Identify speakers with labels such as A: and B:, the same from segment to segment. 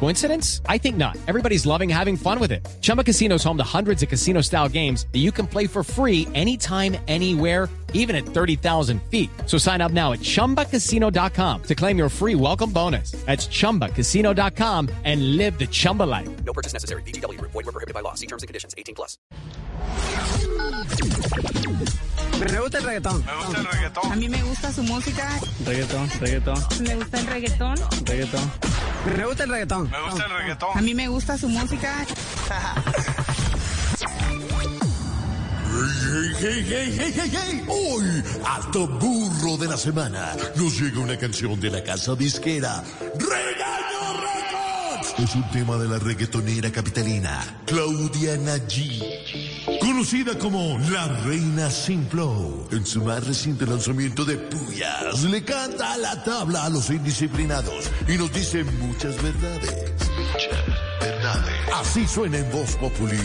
A: Coincidence? I think not. Everybody's loving having fun with it. Chumba Casino is home to hundreds of casino style games that you can play for free anytime, anywhere, even at 30,000 feet. So sign up now at chumbacasino.com to claim your free welcome bonus. That's chumbacasino.com and live the Chumba life.
B: No purchase necessary. VGW Group. Void were prohibited by law. See terms and conditions. 18 plus.
C: Me gusta el reggaetón.
D: Me gusta el reggaetón.
E: A mí me gusta su música,
C: Reggaetón, reggaetón,
E: me gusta el reggaetón.
C: reggaetón. Me gusta el reggaetón.
D: Me gusta el
E: A
D: reggaetón.
E: mí me gusta su música.
F: Hey, hey, hey, hey, hey, hey. Hoy, alto burro de la semana, nos llega una canción de la casa disquera Records. Es un tema de la reggaetonera capitalina Claudia Nayi, conocida como la reina sin flow. En su más reciente lanzamiento de Puyas, le canta a la tabla a los indisciplinados y nos dice muchas verdades. Muchas verdades. Así suena en Voz Populi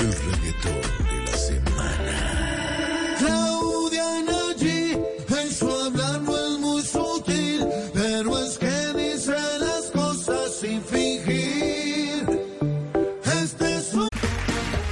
F: el reggaetón de la semana. Claudia Nayi, en su hablar no es muy sutil, pero es que dice las cosas sin fingir.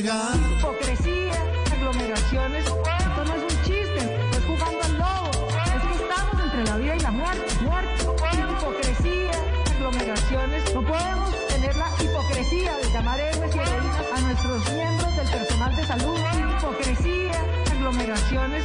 G: Hipocresía, aglomeraciones. Esto no es un chiste, no es jugando al lobo. Es que estamos entre la vida y la muerte. Muerte, hipocresía, aglomeraciones. No podemos tener la hipocresía de llamar héroes y heroínas a nuestros miembros del personal de salud. Hipocresía, aglomeraciones.